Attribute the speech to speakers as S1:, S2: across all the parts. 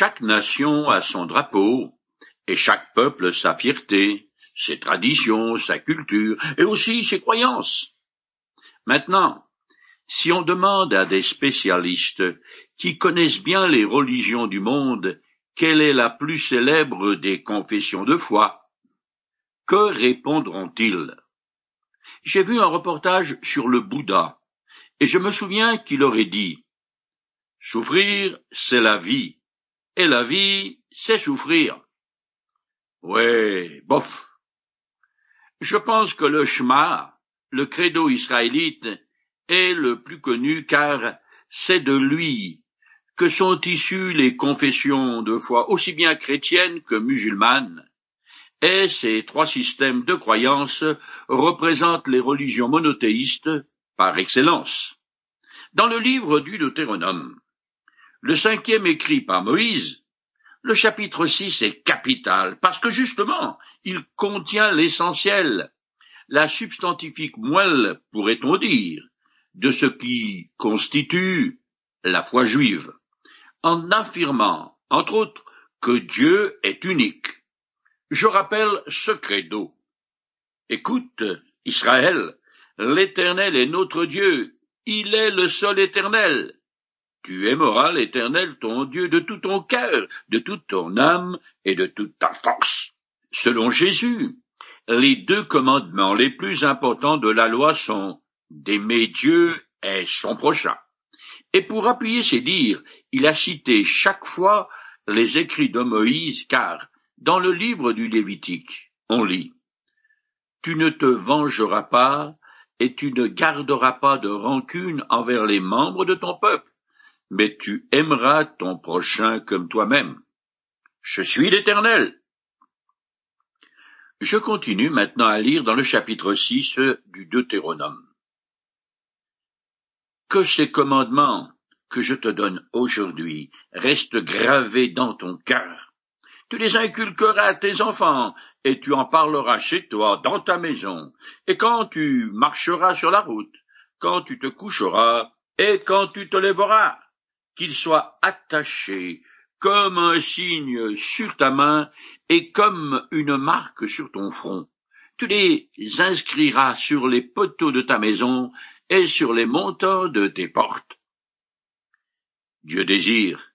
S1: Chaque nation a son drapeau, et chaque peuple sa fierté, ses traditions, sa culture, et aussi ses croyances. Maintenant, si on demande à des spécialistes qui connaissent bien les religions du monde quelle est la plus célèbre des confessions de foi, que répondront-ils? J'ai vu un reportage sur le Bouddha, et je me souviens qu'il aurait dit Souffrir, c'est la vie, et la vie, c'est souffrir. Ouais, bof. Je pense que le Shema, le credo israélite, est le plus connu car c'est de lui que sont issues les confessions de foi aussi bien chrétiennes que musulmanes, et ces trois systèmes de croyance représentent les religions monothéistes par excellence. Dans le livre du Deutéronome, le cinquième écrit par Moïse, le chapitre 6 est capital parce que justement, il contient l'essentiel, la substantifique moelle, pourrait-on dire, de ce qui constitue la foi juive, en affirmant, entre autres, que Dieu est unique. Je rappelle ce credo. Écoute, Israël, l'Éternel est notre Dieu, il est le seul éternel. Tu aimeras l'Éternel ton Dieu de tout ton cœur, de toute ton âme et de toute ta force. Selon Jésus, les deux commandements les plus importants de la loi sont d'aimer Dieu et son prochain. Et pour appuyer ses dires, il a cité chaque fois les écrits de Moïse, car dans le livre du Lévitique, on lit Tu ne te vengeras pas, et tu ne garderas pas de rancune envers les membres de ton peuple, mais tu aimeras ton prochain comme toi-même. Je suis l'Éternel. Je continue maintenant à lire dans le chapitre 6 du Deutéronome. Que ces commandements que je te donne aujourd'hui restent gravés dans ton cœur. Tu les inculqueras à tes enfants, et tu en parleras chez toi, dans ta maison, et quand tu marcheras sur la route, quand tu te coucheras, et quand tu te lèveras qu'il soit attaché comme un signe sur ta main et comme une marque sur ton front. Tu les inscriras sur les poteaux de ta maison et sur les montants de tes portes. Dieu désire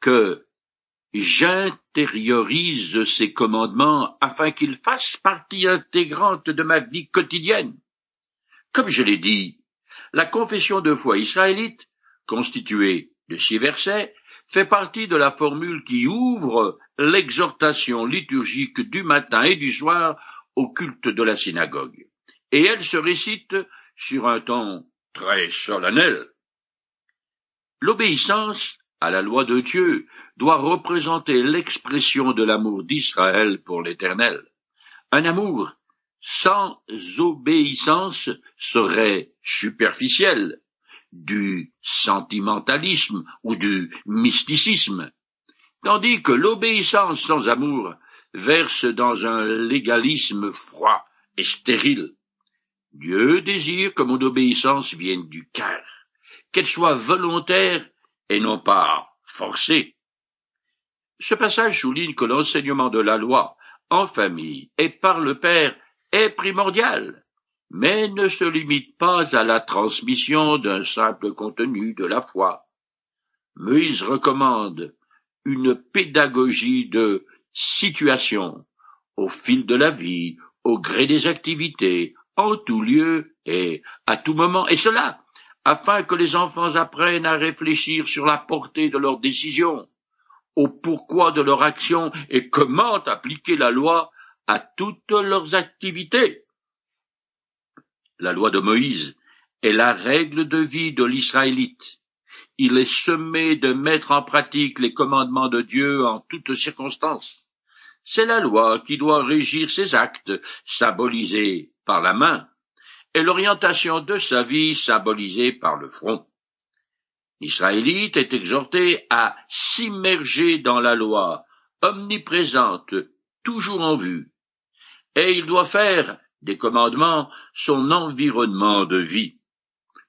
S1: que j'intériorise ces commandements afin qu'ils fassent partie intégrante de ma vie quotidienne. Comme je l'ai dit, la confession de foi israélite, constituée de six versets fait partie de la formule qui ouvre l'exhortation liturgique du matin et du soir au culte de la synagogue. Et elle se récite sur un ton très solennel. L'obéissance à la loi de Dieu doit représenter l'expression de l'amour d'Israël pour l'Éternel. Un amour sans obéissance serait superficiel, du sentimentalisme ou du mysticisme, tandis que l'obéissance sans amour verse dans un légalisme froid et stérile. Dieu désire que mon obéissance vienne du cœur, qu'elle soit volontaire et non pas forcée. Ce passage souligne que l'enseignement de la loi en famille et par le Père est primordial mais ne se limite pas à la transmission d'un simple contenu de la foi. Moïse recommande une pédagogie de situation, au fil de la vie, au gré des activités, en tout lieu et à tout moment, et cela afin que les enfants apprennent à réfléchir sur la portée de leurs décisions, au pourquoi de leur action et comment appliquer la loi à toutes leurs activités. La loi de Moïse est la règle de vie de l'Israélite. Il est semé de mettre en pratique les commandements de Dieu en toutes circonstances. C'est la loi qui doit régir ses actes, symbolisés par la main, et l'orientation de sa vie symbolisée par le front. L'Israélite est exhorté à s'immerger dans la loi, omniprésente, toujours en vue, et il doit faire des commandements son environnement de vie.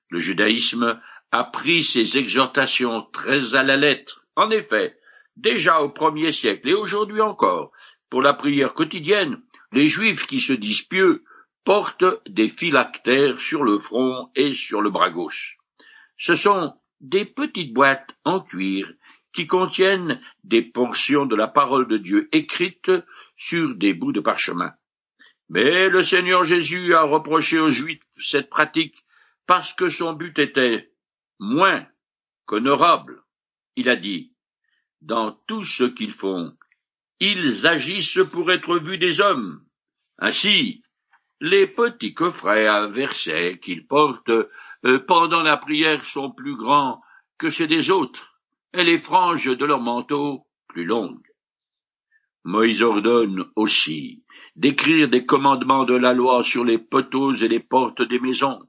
S1: Le judaïsme a pris ces exhortations très à la lettre. En effet, Déjà au premier siècle et aujourd'hui encore, pour la prière quotidienne, les Juifs qui se disent pieux portent des phylactères sur le front et sur le bras gauche. Ce sont des petites boîtes en cuir qui contiennent des portions de la parole de Dieu écrites sur des bouts de parchemin. Mais le Seigneur Jésus a reproché aux Juifs cette pratique parce que son but était moins qu'honorable. Il a dit, dans tout ce qu'ils font, ils agissent pour être vus des hommes. Ainsi, les petits coffrets à versets qu'ils portent euh, pendant la prière sont plus grands que ceux des autres, et les franges de leur manteau plus longues. Moïse ordonne aussi d'écrire des commandements de la loi sur les poteaux et les portes des maisons,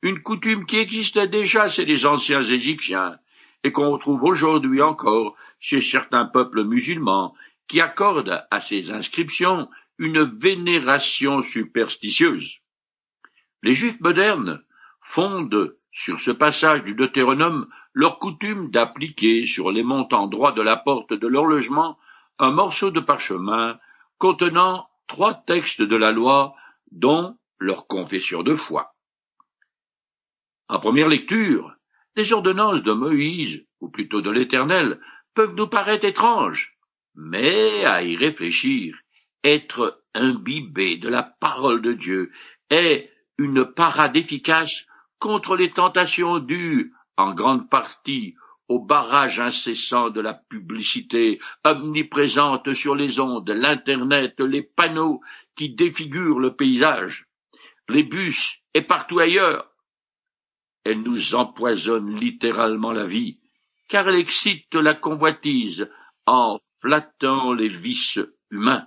S1: une coutume qui existait déjà chez les anciens Égyptiens et qu'on retrouve aujourd'hui encore chez certains peuples musulmans qui accordent à ces inscriptions une vénération superstitieuse. Les Juifs modernes fondent sur ce passage du Deutéronome leur coutume d'appliquer sur les montants droits de la porte de leur logement un morceau de parchemin contenant trois textes de la loi, dont leur confession de foi. En première lecture, les ordonnances de Moïse, ou plutôt de l'Éternel, peuvent nous paraître étranges, mais à y réfléchir, être imbibé de la parole de Dieu est une parade efficace contre les tentations dues, en grande partie, au barrage incessant de la publicité omniprésente sur les ondes, l'Internet, les panneaux qui défigurent le paysage, les bus et partout ailleurs. Elle nous empoisonne littéralement la vie, car elle excite la convoitise en flattant les vices humains.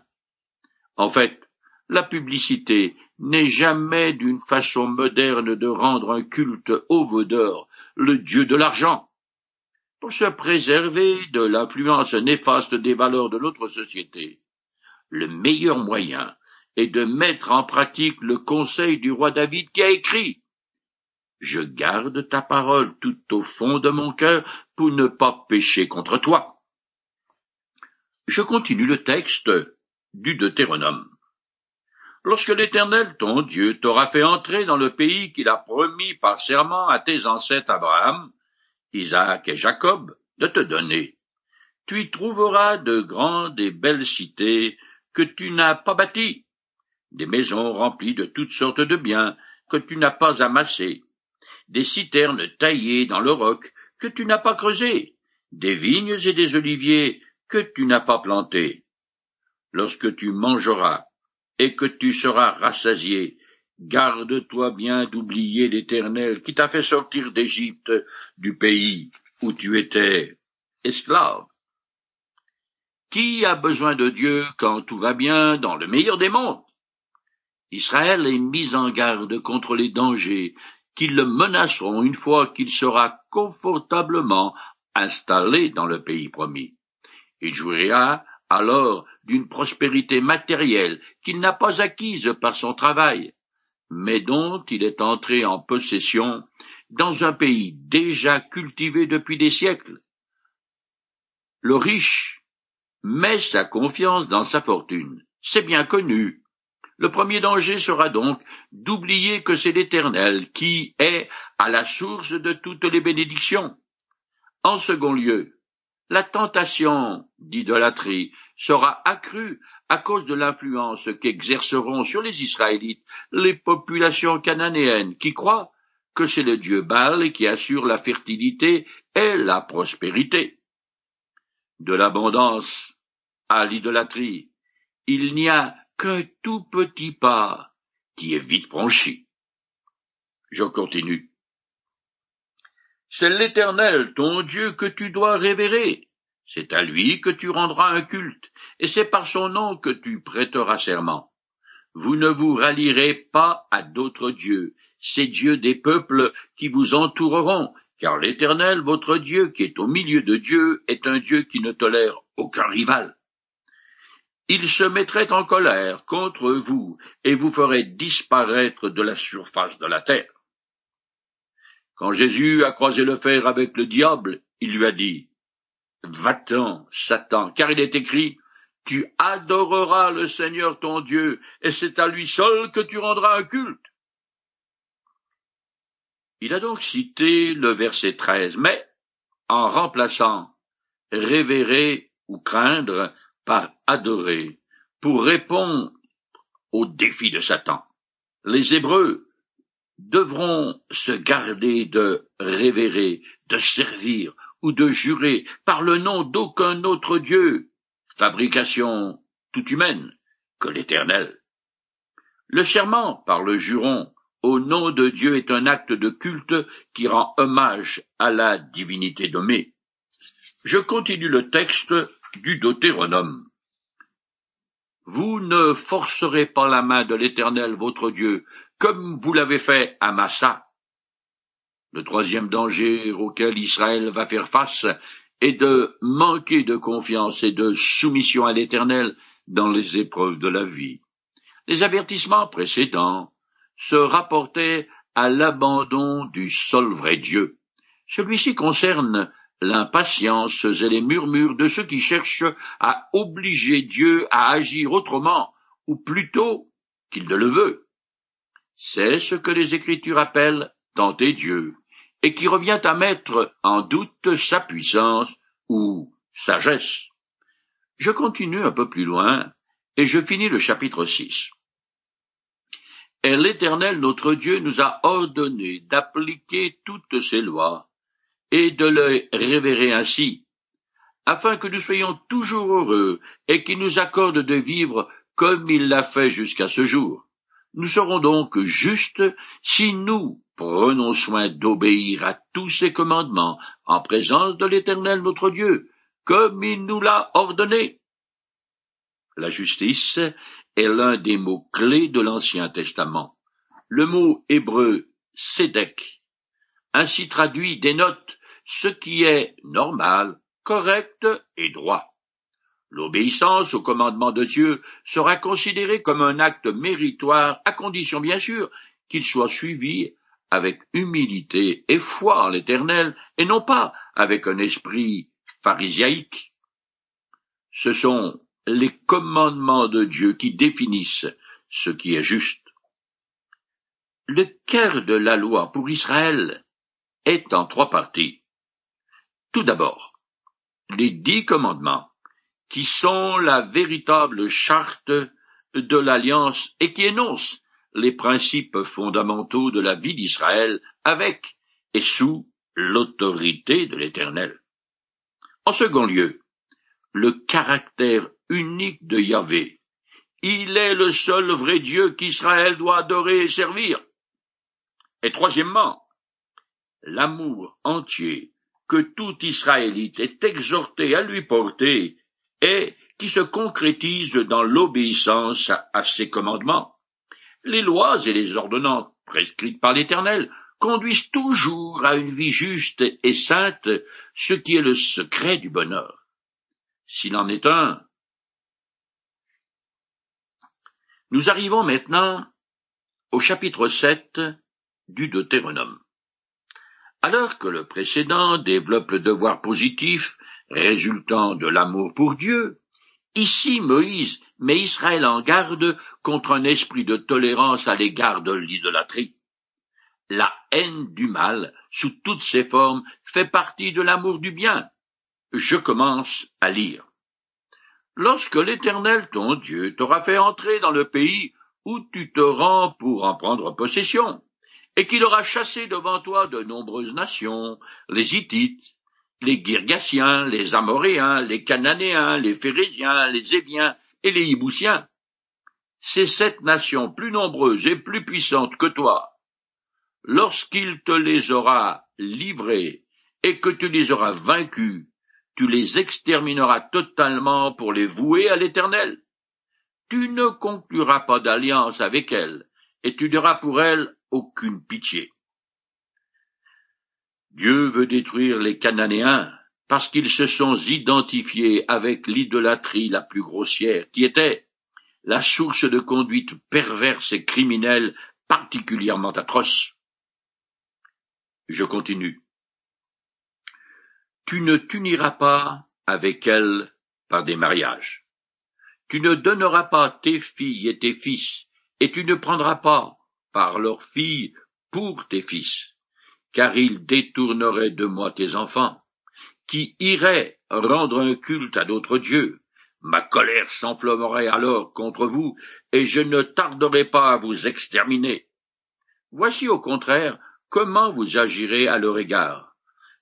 S1: En fait, la publicité n'est jamais d'une façon moderne de rendre un culte au vaudeur, le dieu de l'argent pour se préserver de l'influence néfaste des valeurs de notre société. Le meilleur moyen est de mettre en pratique le conseil du roi David qui a écrit Je garde ta parole tout au fond de mon cœur pour ne pas pécher contre toi. Je continue le texte du Deutéronome. Lorsque l'Éternel ton Dieu t'aura fait entrer dans le pays qu'il a promis par serment à tes ancêtres Abraham, Isaac et Jacob, de te donner. Tu y trouveras de grandes et belles cités que tu n'as pas bâties, des maisons remplies de toutes sortes de biens que tu n'as pas amassés, des citernes taillées dans le roc que tu n'as pas creusées, des vignes et des oliviers que tu n'as pas plantés. Lorsque tu mangeras et que tu seras rassasié, Garde-toi bien d'oublier l'Éternel qui t'a fait sortir d'Égypte, du pays où tu étais esclave. Qui a besoin de Dieu quand tout va bien dans le meilleur des mondes? Israël est mis en garde contre les dangers qui le menaceront une fois qu'il sera confortablement installé dans le pays promis. Il jouira alors d'une prospérité matérielle qu'il n'a pas acquise par son travail, mais dont il est entré en possession dans un pays déjà cultivé depuis des siècles. Le riche met sa confiance dans sa fortune, c'est bien connu. Le premier danger sera donc d'oublier que c'est l'Éternel qui est à la source de toutes les bénédictions. En second lieu, la tentation d'idolâtrie sera accrue à cause de l'influence qu'exerceront sur les Israélites les populations cananéennes qui croient que c'est le dieu Baal qui assure la fertilité et la prospérité. De l'abondance à l'idolâtrie, il n'y a qu'un tout petit pas qui est vite franchi. Je continue. C'est l'Éternel, ton Dieu, que tu dois révérer. C'est à lui que tu rendras un culte, et c'est par son nom que tu prêteras serment. Vous ne vous rallierez pas à d'autres dieux, ces dieux des peuples qui vous entoureront, car l'Éternel, votre Dieu, qui est au milieu de Dieu, est un Dieu qui ne tolère aucun rival. Il se mettrait en colère contre vous, et vous ferait disparaître de la surface de la terre. Quand Jésus a croisé le fer avec le diable, il lui a dit, Va-t'en, Satan, car il est écrit, tu adoreras le Seigneur ton Dieu, et c'est à lui seul que tu rendras un culte. Il a donc cité le verset 13, mais en remplaçant révérer ou craindre par adorer, pour répondre au défi de Satan. Les Hébreux devront se garder de révérer, de servir ou de jurer par le nom d'aucun autre Dieu, fabrication toute humaine, que l'Éternel. Le serment par le juron au nom de Dieu est un acte de culte qui rend hommage à la divinité nommée. Je continue le texte du Deutéronome. Vous ne forcerez pas la main de l'Éternel votre Dieu, comme vous l'avez fait à Massa. Le troisième danger auquel Israël va faire face est de manquer de confiance et de soumission à l'Éternel dans les épreuves de la vie. Les avertissements précédents se rapportait à l'abandon du seul vrai Dieu. Celui-ci concerne l'impatience et les murmures de ceux qui cherchent à obliger Dieu à agir autrement, ou plutôt qu'il ne le veut. C'est ce que les Écritures appellent tenter Dieu, et qui revient à mettre en doute sa puissance ou sagesse. Je continue un peu plus loin, et je finis le chapitre 6. Et l'Éternel notre Dieu nous a ordonné d'appliquer toutes ces lois et de les révérer ainsi, afin que nous soyons toujours heureux et qu'il nous accorde de vivre comme il l'a fait jusqu'à ce jour. Nous serons donc justes si nous prenons soin d'obéir à tous ces commandements en présence de l'Éternel notre Dieu, comme il nous l'a ordonné. La justice est l'un des mots clés de l'Ancien Testament. Le mot hébreu sédek, ainsi traduit, dénote ce qui est normal, correct et droit. L'obéissance au commandement de Dieu sera considérée comme un acte méritoire, à condition bien sûr qu'il soit suivi avec humilité et foi en l'Éternel, et non pas avec un esprit pharisiaïque. Ce sont les commandements de Dieu qui définissent ce qui est juste. Le cœur de la loi pour Israël est en trois parties. Tout d'abord, les dix commandements, qui sont la véritable charte de l'alliance et qui énoncent les principes fondamentaux de la vie d'Israël avec et sous l'autorité de l'Éternel. En second lieu, le caractère unique de Yahvé. Il est le seul vrai Dieu qu'Israël doit adorer et servir. Et troisièmement, l'amour entier que tout Israélite est exhorté à lui porter et qui se concrétise dans l'obéissance à, ses commandements. Les lois et les ordonnances prescrites par l'Éternel conduisent toujours à une vie juste et sainte, ce qui est le secret du bonheur. S'il en est un, Nous arrivons maintenant au chapitre 7 du Deutéronome. Alors que le précédent développe le devoir positif résultant de l'amour pour Dieu, ici Moïse met Israël en garde contre un esprit de tolérance à l'égard de l'idolâtrie. La haine du mal, sous toutes ses formes, fait partie de l'amour du bien. Je commence à lire. Lorsque l'Éternel ton Dieu t'aura fait entrer dans le pays où tu te rends pour en prendre possession, et qu'il aura chassé devant toi de nombreuses nations, les Hittites, les Girgasiens, les Amoréens, les Cananéens, les Phérésiens, les Ébiens et les Iboussiens. Ces sept nations plus nombreuses et plus puissantes que toi, lorsqu'il te les aura livrées et que tu les auras vaincus, tu les extermineras totalement pour les vouer à l'Éternel. Tu ne concluras pas d'alliance avec elles, et tu n'auras pour elles aucune pitié. Dieu veut détruire les Cananéens parce qu'ils se sont identifiés avec l'idolâtrie la plus grossière, qui était la source de conduite perverse et criminelle particulièrement atroce. Je continue tu ne t'uniras pas avec elles par des mariages. Tu ne donneras pas tes filles et tes fils, et tu ne prendras pas par leurs filles pour tes fils, car ils détourneraient de moi tes enfants, qui iraient rendre un culte à d'autres dieux. Ma colère s'enflammerait alors contre vous, et je ne tarderai pas à vous exterminer. Voici au contraire comment vous agirez à leur égard.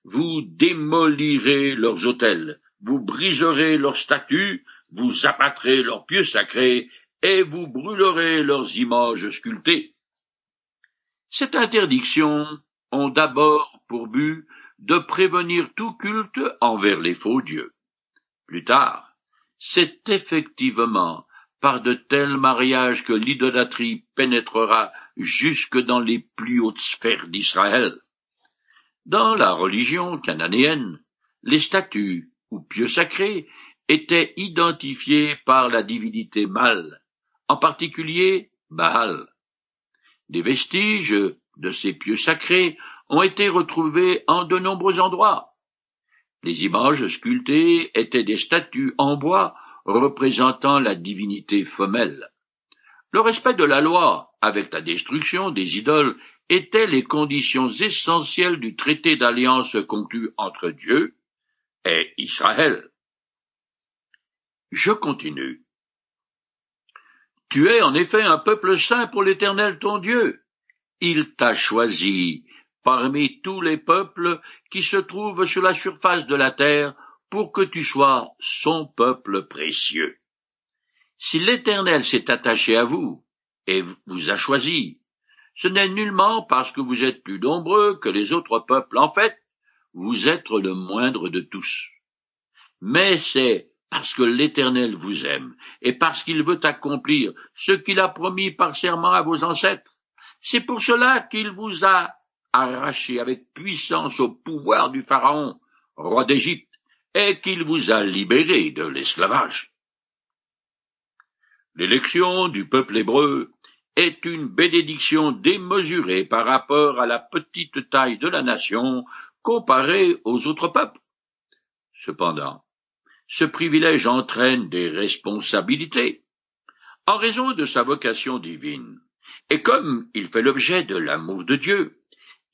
S1: Vous démolirez leurs autels, vous briserez leurs statues, vous abattrez leurs pieux sacrés, et vous brûlerez leurs images sculptées. Cette interdiction ont d'abord pour but de prévenir tout culte envers les faux dieux. Plus tard, c'est effectivement par de tels mariages que l'idolâtrie pénétrera jusque dans les plus hautes sphères d'Israël. Dans la religion cananéenne, les statues ou pieux sacrés étaient identifiés par la divinité mâle, en particulier Baal. Des vestiges de ces pieux sacrés ont été retrouvés en de nombreux endroits. Les images sculptées étaient des statues en bois représentant la divinité femelle. Le respect de la loi, avec la destruction des idoles, étaient les conditions essentielles du traité d'alliance conclu entre Dieu et Israël. Je continue. Tu es en effet un peuple saint pour l'Éternel ton Dieu. Il t'a choisi parmi tous les peuples qui se trouvent sur la surface de la terre pour que tu sois son peuple précieux. Si l'Éternel s'est attaché à vous et vous a choisi, ce n'est nullement parce que vous êtes plus nombreux que les autres peuples. En fait, vous êtes le moindre de tous. Mais c'est parce que l'Éternel vous aime et parce qu'il veut accomplir ce qu'il a promis par serment à vos ancêtres. C'est pour cela qu'il vous a arraché avec puissance au pouvoir du Pharaon, roi d'Égypte, et qu'il vous a libéré de l'esclavage. L'élection du peuple hébreu est une bénédiction démesurée par rapport à la petite taille de la nation comparée aux autres peuples. Cependant, ce privilège entraîne des responsabilités. En raison de sa vocation divine, et comme il fait l'objet de l'amour de Dieu,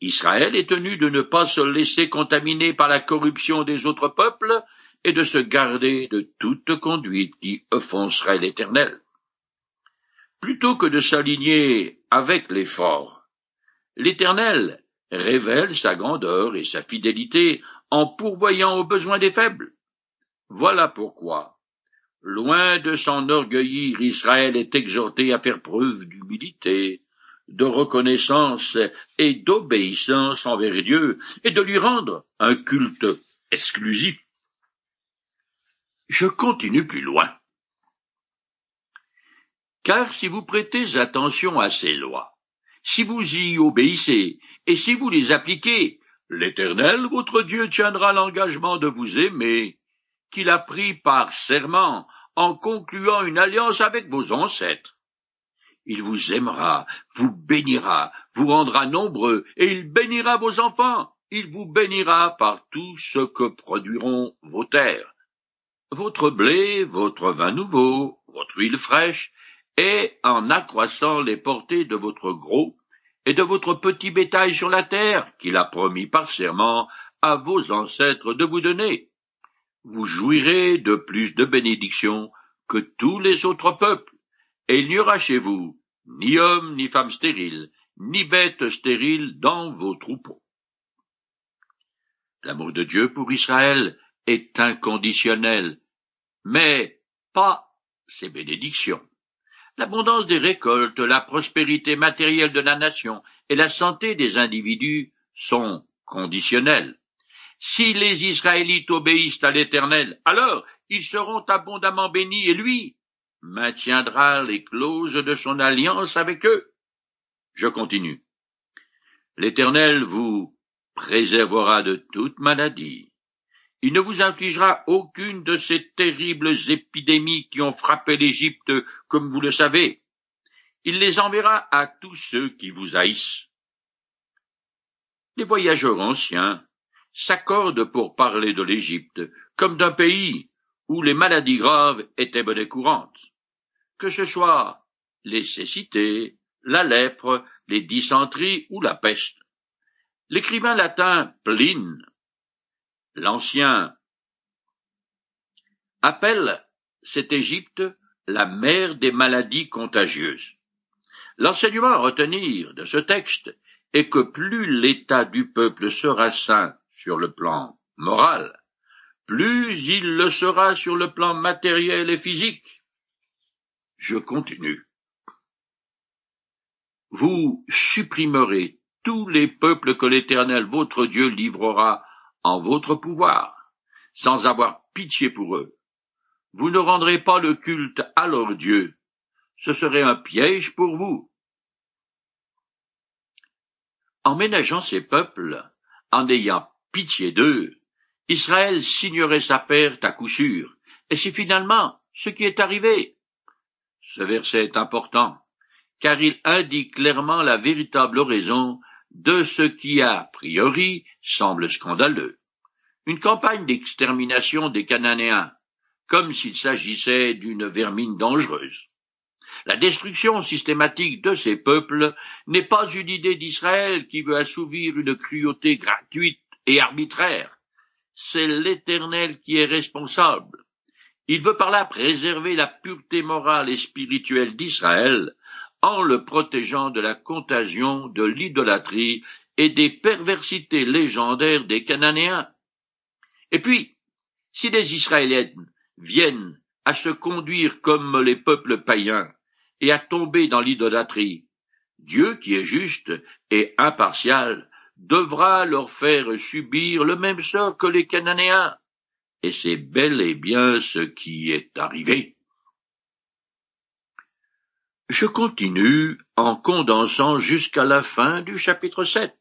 S1: Israël est tenu de ne pas se laisser contaminer par la corruption des autres peuples et de se garder de toute conduite qui offenserait l'Éternel. Plutôt que de s'aligner avec les forts, l'Éternel révèle sa grandeur et sa fidélité en pourvoyant aux besoins des faibles. Voilà pourquoi, loin de s'enorgueillir, Israël est exhorté à faire preuve d'humilité, de reconnaissance et d'obéissance envers Dieu, et de lui rendre un culte exclusif. Je continue plus loin. Car si vous prêtez attention à ces lois, si vous y obéissez, et si vous les appliquez, l'Éternel, votre Dieu, tiendra l'engagement de vous aimer, qu'il a pris par serment en concluant une alliance avec vos ancêtres. Il vous aimera, vous bénira, vous rendra nombreux, et il bénira vos enfants. Il vous bénira par tout ce que produiront vos terres. Votre blé, votre vin nouveau, votre huile fraîche, et en accroissant les portées de votre gros et de votre petit bétail sur la terre, qu'il a promis par serment à vos ancêtres de vous donner. Vous jouirez de plus de bénédictions que tous les autres peuples, et il n'y aura chez vous ni homme ni femme stérile, ni bête stérile dans vos troupeaux. L'amour de Dieu pour Israël est inconditionnel, mais pas ses bénédictions. L'abondance des récoltes, la prospérité matérielle de la nation et la santé des individus sont conditionnelles. Si les Israélites obéissent à l'Éternel, alors ils seront abondamment bénis et lui, maintiendra les clauses de son alliance avec eux. Je continue. L'Éternel vous préservera de toute maladie. Il ne vous infligera aucune de ces terribles épidémies qui ont frappé l'Égypte, comme vous le savez. Il les enverra à tous ceux qui vous haïssent. Les voyageurs anciens s'accordent pour parler de l'Égypte comme d'un pays où les maladies graves étaient monnaie courante. Que ce soit les cécités, la lèpre, les dysenteries ou la peste. L'écrivain latin Pline, l'ancien, appelle cette Égypte la mère des maladies contagieuses. L'enseignement à retenir de ce texte est que plus l'état du peuple sera sain sur le plan moral, plus il le sera sur le plan matériel et physique. Je continue. Vous supprimerez tous les peuples que l'Éternel votre Dieu livrera en votre pouvoir, sans avoir pitié pour eux. Vous ne rendrez pas le culte à leur Dieu. Ce serait un piège pour vous. En ménageant ces peuples, en ayant pitié d'eux, Israël signerait sa perte à coup sûr, et c'est finalement ce qui est arrivé. Ce verset est important, car il indique clairement la véritable raison de ce qui a priori semble scandaleux. Une campagne d'extermination des Cananéens, comme s'il s'agissait d'une vermine dangereuse. La destruction systématique de ces peuples n'est pas une idée d'Israël qui veut assouvir une cruauté gratuite et arbitraire. C'est l'Éternel qui est responsable. Il veut par là préserver la pureté morale et spirituelle d'Israël en le protégeant de la contagion de l'idolâtrie et des perversités légendaires des Cananéens. Et puis, si les Israéliens viennent à se conduire comme les peuples païens, et à tomber dans l'idolâtrie. Dieu, qui est juste et impartial, devra leur faire subir le même sort que les Cananéens. Et c'est bel et bien ce qui est arrivé. Je continue en condensant jusqu'à la fin du chapitre 7.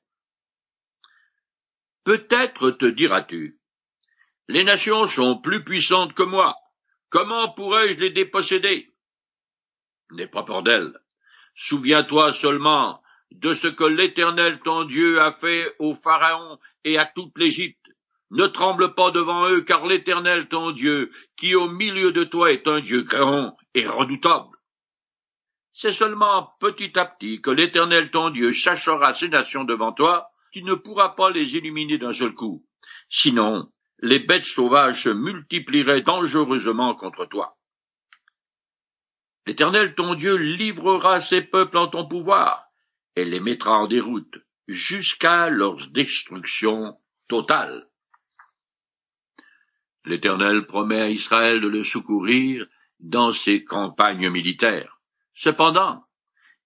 S1: Peut-être te diras-tu, les nations sont plus puissantes que moi, comment pourrais-je les déposséder? N'aie pas peur d'elle. Souviens-toi seulement de ce que l'Éternel ton Dieu a fait au Pharaon et à toute l'Égypte. Ne tremble pas devant eux, car l'Éternel ton Dieu, qui au milieu de toi est un Dieu créant et redoutable. C'est seulement petit à petit que l'Éternel ton Dieu chachera ces nations devant toi, tu ne pourras pas les éliminer d'un seul coup. Sinon, les bêtes sauvages se multiplieraient dangereusement contre toi. L'Éternel ton Dieu livrera ces peuples en ton pouvoir, et les mettra en déroute, jusqu'à leur destruction totale. L'Éternel promet à Israël de le secourir dans ses campagnes militaires. Cependant,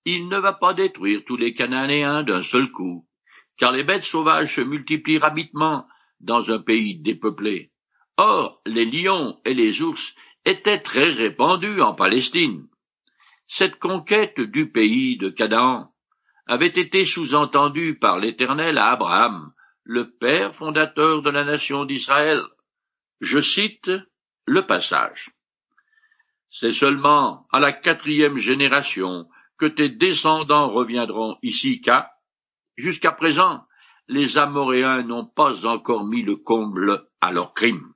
S1: il ne va pas détruire tous les Cananéens d'un seul coup, car les bêtes sauvages se multiplient rapidement dans un pays dépeuplé. Or, les lions et les ours étaient très répandus en Palestine. Cette conquête du pays de Canaan avait été sous-entendue par l'Éternel à Abraham, le père fondateur de la nation d'Israël. Je cite le passage. C'est seulement à la quatrième génération que tes descendants reviendront ici car, jusqu'à présent, les Amoréens n'ont pas encore mis le comble à leurs crimes.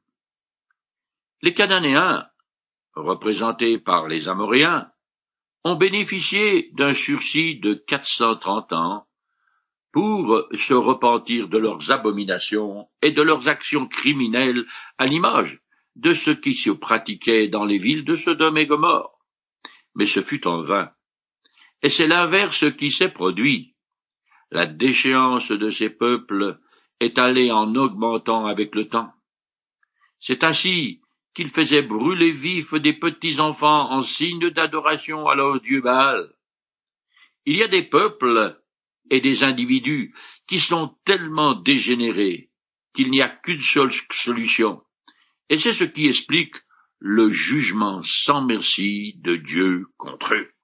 S1: Les Cananéens, représentés par les Amoréens, ont bénéficié d'un sursis de quatre cent trente ans pour se repentir de leurs abominations et de leurs actions criminelles à l'image de ce qui se pratiquait dans les villes de Sodome et Gomorre. Mais ce fut en vain. Et c'est l'inverse qui s'est produit. La déchéance de ces peuples est allée en augmentant avec le temps. C'est ainsi qu'il faisait brûler vifs des petits enfants en signe d'adoration à leur dieu Baal. Il y a des peuples et des individus qui sont tellement dégénérés qu'il n'y a qu'une seule solution, et c'est ce qui explique le jugement sans merci de Dieu contre eux.